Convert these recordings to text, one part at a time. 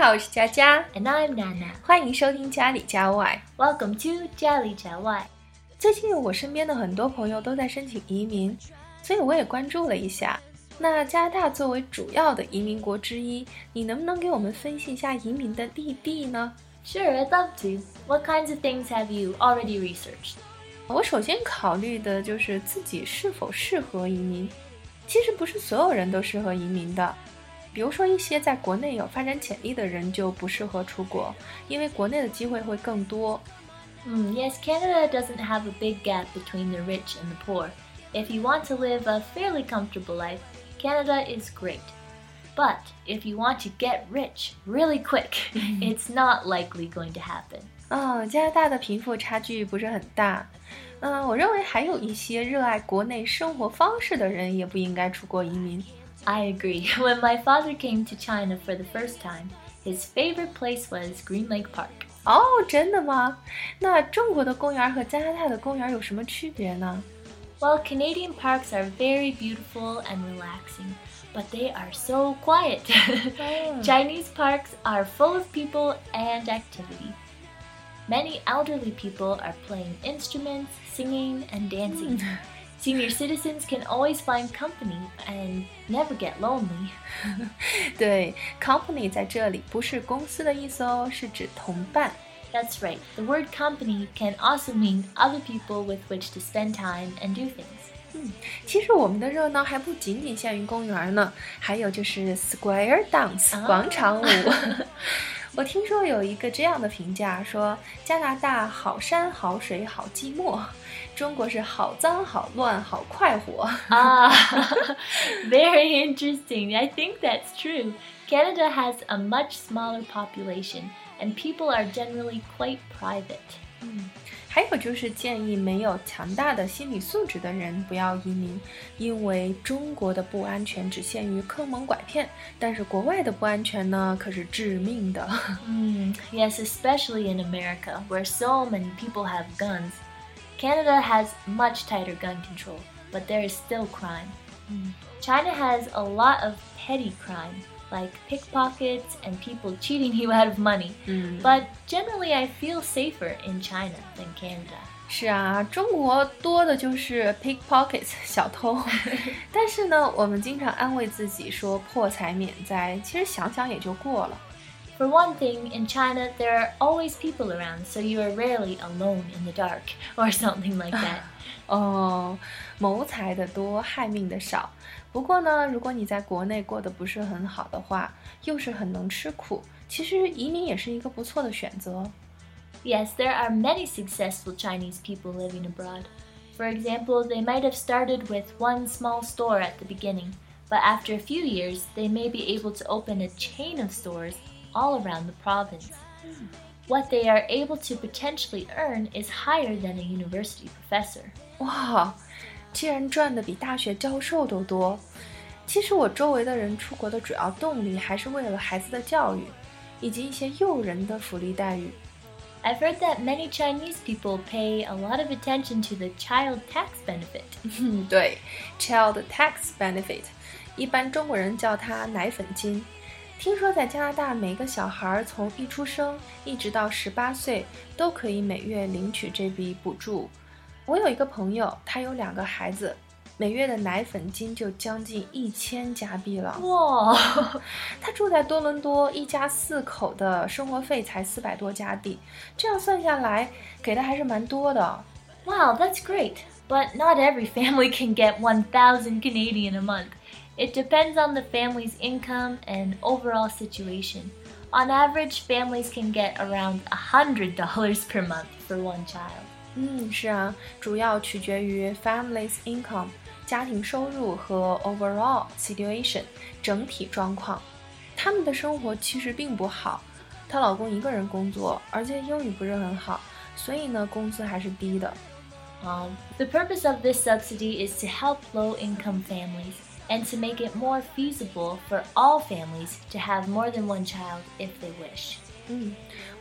好，我是佳佳 And I'm Nana. 欢迎收听家里家外。Welcome to Jolly Jawai. 最近我身边的很多朋友都在申请移民，所以我也关注了一下。那加拿大作为主要的移民国之一，你能不能给我们分析一下移民的利弊呢？Sure, I'd love to. What kinds of things have you already researched? 我首先考虑的就是自己是否适合移民。其实不是所有人都适合移民的，比如说一些在国内有发展潜力的人就不适合出国，因为国内的机会会更多。 Hmm, yes, Canada doesn't have a big gap between the rich and the poor. If you want to live a fairly comfortable life, Canada is great. But if you want to get rich really quick, it's not likely going to happen. 啊、加拿大的贫富差距不是很大。嗯、我认为还有一些热爱国内生活方式的人也不应该出国移民。 I agree. When my father came to China for the first time, his favorite place was Green Lake Park. 哦，真的吗？那中国的公园和加拿大的公园有什么区别呢？ Well, Canadian parks are very beautiful and relaxing, but they are so quiet. Chinese parks are full of people and activity. Many elderly people are playing instruments, singing, and dancing. Senior citizens can always find company and never get lonely. 对，company 在这里不是公司的意思哦，是指同伴。 That's right, the word company can also mean other people with which to spend time and do things. 其实我们的热闹还不仅仅限于公园呢，还有就是 square dance 啊广场舞。我听说有一个这样的评价，说加拿大好山好水好寂寞， 中国是好脏好乱好快活。 Ah, very interesting. I think that's true. Canada has a much smaller population, and people are generally quite private. 还有就是建议没有强大的心理素质的人不要移民，因为中国的不安全只限于坑蒙拐骗，但是国外的不安全呢可是致命的。 Mm, yes, especially in America, where so many people have guns. Canada has much tighter gun control, but there is still crime. China has a lot of petty crime, like pickpockets and people cheating you out of money. 嗯 But generally, I feel safer in China than Canada. 是啊，中国多的就是 pickpockets 小偷，但是呢，我们经常安慰自己说破财免灾，其实想想也就过了。 For one thing, in China, there are always people around, so you are rarely alone in the dark or something like that. 哦，谋财的多，害命的少。不过呢，如果你在国内过得不是很好的话，又是很能吃苦，其实移民也是一个不错的选择。 yes, there are many successful Chinese people living abroad. For example, they might have started with one small store at the beginning, but after a few years, they may be able to open a chain of stores all around the province. What they are able to potentially earn is higher than a university professor. 哇，竟然赚的比大学教授都多。其实我周围的人出国的主要动力还是为了孩子的教育，以及一些诱人的福利待遇。 I've heard that many Chinese people pay a lot of attention to the child tax benefit. 嗯，对，child tax benefit，一般中国人叫它奶粉金。 听说在加拿大，每个小孩从一出生一直到十八岁都可以每月领取这笔补助。我有一个朋友，他有两个孩子，每月的奶粉金就将近一千加币了。Whoa! 他住在多伦多，一家四口的生活费才四百多加币，这样算下来，给的还是蛮多的。wow, that's great. But not every family can get one thousand Canadian a month. It depends on the family's income and overall situation. On average, families can get around $100 per month for one child. 嗯，是啊，主要取决于 family's income 家庭收入和 overall situation 整体状况。他们的生活其实并不好，她老公一个人工作，而且英语不是很好，所以呢，工资还是低的。 Um, the purpose of this subsidy is to help low income families and to make it more feasible for all families to have more than one child if they wish. 嗯，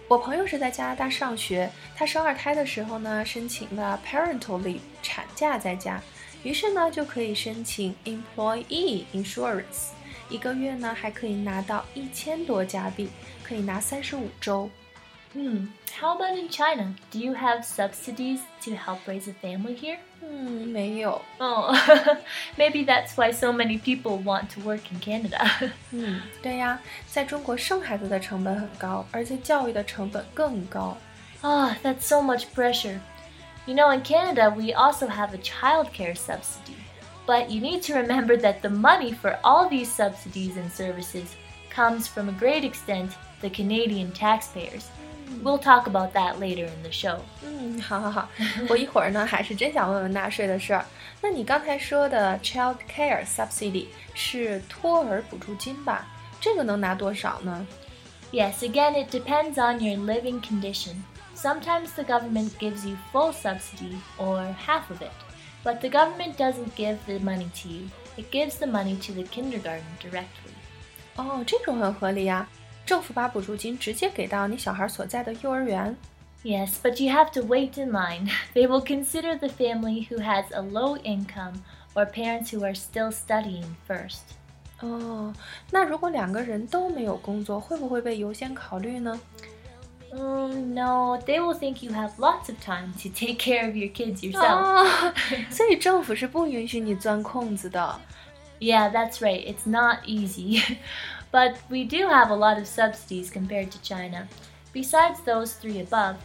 我朋友是在加拿大上学，她生二胎的时候呢，申请了 parental leave 产假在家，于是呢就可以申请 employee insurance， 一个月呢还可以拿到一千多加币，可以拿三十五周。 Hmm. How about in China? Do you have subsidies to help raise a family here? 嗯，没有。Oh, maybe that's why so many people want to work in Canada. 嗯，对呀，在中国生孩子的成本很高，而且教育的成本更高。Ah, that's so much pressure. You know, in Canada, we also have a childcare subsidy. But you need to remember that the money for all these subsidies and services comes from a great extent the Canadian taxpayers. We'll talk about that later in the show. 嗯，好好好，我一会儿呢还是真想问问纳税的事儿。那你刚才说的 child care subsidy 是托儿补助金吧？这个能拿多少呢？Yes, again, it depends on your living condition. Sometimes the government gives you full subsidy or half of it, but the government doesn't give the money to you. It gives the money to the kindergarten directly. 哦，这种很合理呀。 政府把补助金直接给到你小孩所在的幼儿园。Yes, but you have to wait in line. They will consider the family who has a low income or parents who are still studying first. 哦，那如果两个人都没有工作，会不会被优先考虑呢？Um, no, they will think you have lots of time to take care of your kids yourself. 哦，所以政府是不允许你钻空子的。Yeah, that's right. It's not easy. But we do have a lot of subsidies compared to China. Besides those three above,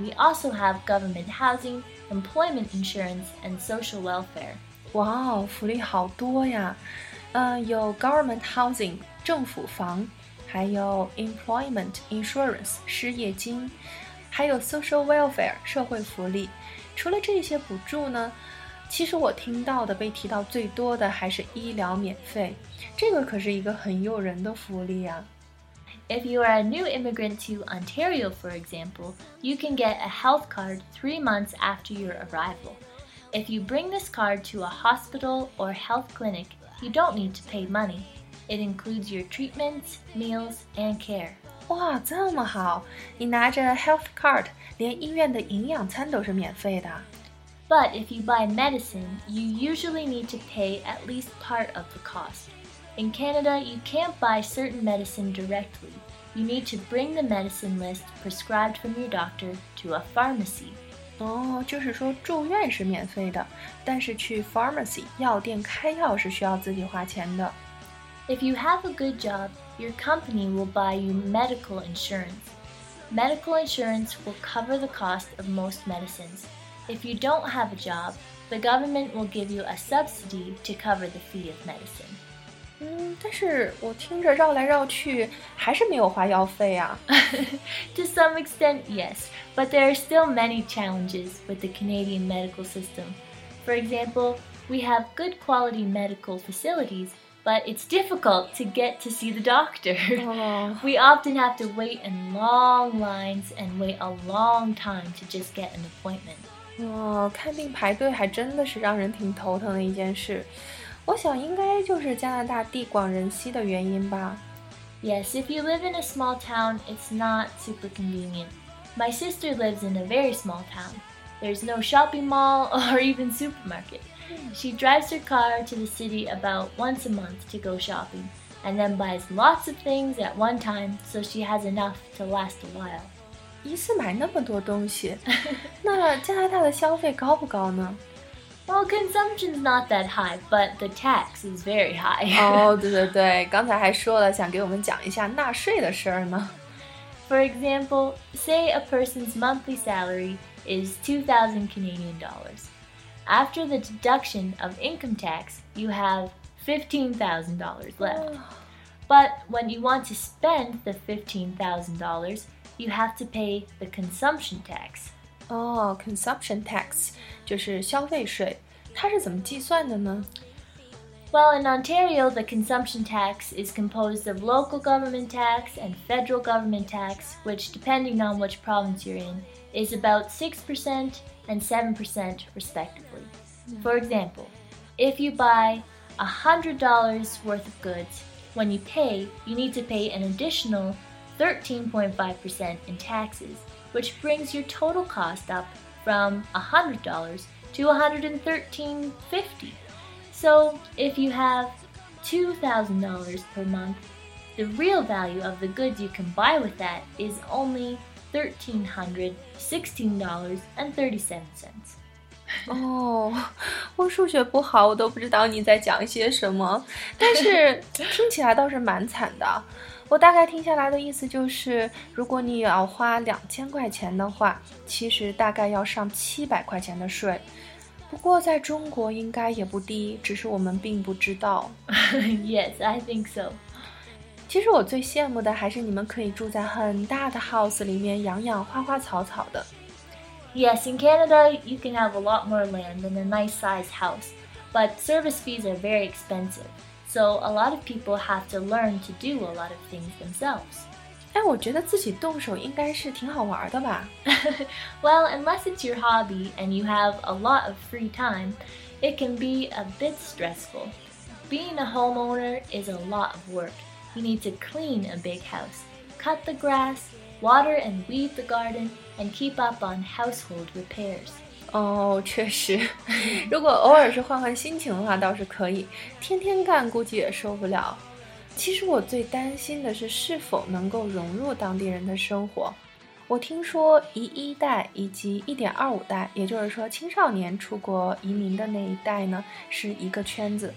we also have government housing, employment insurance, and social welfare. 哇哦，福利好多呀！嗯，有 government housing 政府房，还有 employment insurance 失业金，还有 social welfare 社会福利。除了这些补助呢， 其实我听到的被提到最多的还是医疗免费，这个可是一个很诱人的福利啊。If you are a new immigrant to Ontario, for example, you can get a health card three months after your arrival. If you bring this card to a hospital or health clinic, you don't need to pay money. It includes your treatments, meals, and care. 哇，这么好！你拿着 health card，连医院的营养餐都是免费的。 but if you buy medicine, you usually need to pay at least part of the cost. In Canada, you can't buy certain medicine directly. You need to bring the medicine list prescribed from your doctor to a pharmacy. 哦，就是说住院是免费的，但是去 pharmacy 药店开药是需要自己花钱的。If you have a good job, your company will buy you medical insurance. Medical insurance will cover the cost of most medicines. If you don't have a job, the government will give you a subsidy to cover the fee of medicine. 嗯，但是我听着绕来绕去，还是没有花药费啊。to some extent, yes, but there are still many challenges with the Canadian medical system. For example, we have good quality medical facilities, but it's difficult to get to see the doctor. Oh. We often have to wait in long lines and wait a long time to just get an appointment. 哦，看病排队还真的是让人挺头疼的一件事。我想应该就是加拿大地广人稀的原因吧。Yes, if you live in a small town, it's not super convenient. My sister lives in a very small town. There's no shopping mall or even supermarket. She drives her car to the city about once a month to go shopping and then buys lots of things at one time so she has enough to last a while. 一次买那么多东西，那加拿大的消费高不高呢？Well, consumption's not that high, but the tax is very high. 哦，对对对，刚才还说了想给我们讲一下纳税的事儿呢。For example, say a person's monthly salary is 2,000 Canadian dollars. After the deduction of income tax, you have $15,000 left. But when you want to spend the $15,000, you have to pay the consumption tax. 哦、oh,，consumption tax 就是消费税，它是怎么计算的呢？Well, in Ontario, the consumption tax is composed of local government tax and federal government tax, which, depending on which province you're in, is about 6% and 7% respectively. For example, if you buy $100 worth of goods, when you pay, you need to pay an additional 13.5% in taxes, which brings your total cost up from $100 to $113.50. So if you have $2,000 per month, the real value of the goods you can buy with that is only $1,316.37. 哦，我数学不好，我都不知道你在讲些什么，但是听起来倒是蛮惨的。 我大概听下来的意思就是，如果你要花两千块钱的话，其实大概要上七百块钱的税。不过在中国应该也不低，只是我们并不知道。Yes, I think so. 其实我最羡慕的还是你们可以住在很大的 house 里面，养养花花草草的。Yes, in Canada, you can have a lot more land and a nice sized house, but service fees are very expensive. So a lot of people have to learn to do a lot of things themselves. 哎，我觉得自己动手应该是挺好玩的吧。well, unless it's your hobby and you have a lot of free time, it can be a bit stressful. Being a homeowner is a lot of work. You need to clean a big house, cut the grass, water and weed the garden, and keep up on household repairs. 哦，确实，如果偶尔是换换心情的话，倒是可以。天天干，估计也受不了。其实我最担心的是是否能够融入当地人的生活。我听说一一代以及一点二五代，也就是说青少年出国移民的那一代呢，是一个圈子。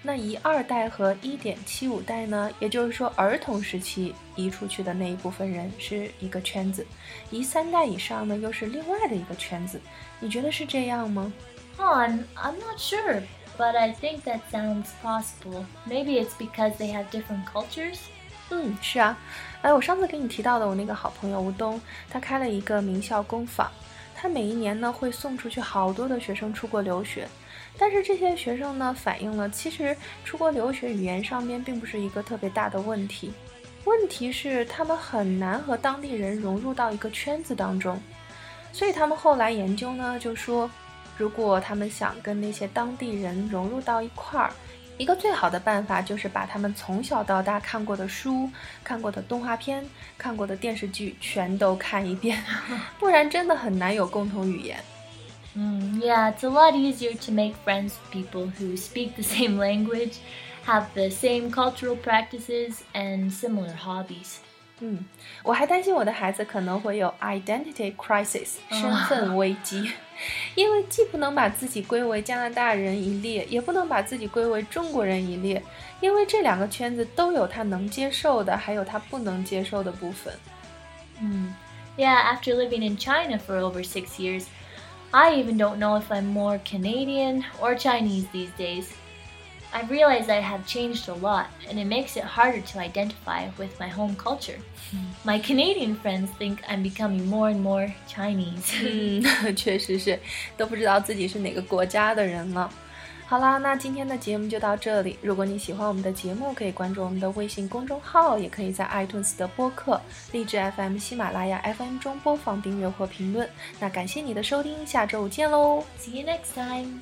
那一二代和一点七五代呢？也就是说，儿童时期移出去的那一部分人是一个圈子，一三代以上呢又是另外的一个圈子。你觉得是这样吗？Oh, I'm I'm not sure, but I think that sounds possible. Maybe it's because they have different cultures. 嗯，是啊。哎，我上次给你提到的我那个好朋友吴东，他开了一个名校工坊，他每一年呢会送出去好多的学生出国留学。但是这些学生呢，反映了其实出国留学语言上面并不是一个特别大的问题，问题是他们很难和当地人融入到一个圈子当中。所以他们后来研究呢，就说，如果他们想跟那些当地人融入到一块儿，一个最好的办法就是把他们从小到大看过的书、看过的动画片、看过的电视剧全都看一遍，不然真的很难有共同语言。Mm, yeah, it's a lot easier to make friends with people who speak the same language, have the same cultural practices, and similar hobbies. 嗯，我还担心我的孩子可能会有 identity crisis 身份危机，因为既不能把自己归为加拿大人一列，也不能把自己归为中国人一列，因为这两个圈子都有他能接受的，还有他不能接受的部分。嗯，Yeah, after living in China for over six years. I even don't know if I'm more Canadian or Chinese these days. I've realized I have changed a lot, and it makes it harder to identify with my home culture. My Canadian friends think I'm becoming more and more Chinese. 嗯，确实是，都不知道自己是哪个国家的人了。 好啦，那今天的节目就到这里。如果你喜欢我们的节目，可以关注我们的微信公众号，也可以在 iTunes 的播客、荔枝 FM、喜马拉雅 FM 中播放、订阅或评论。那感谢你的收听，下周五见喽！See you next time.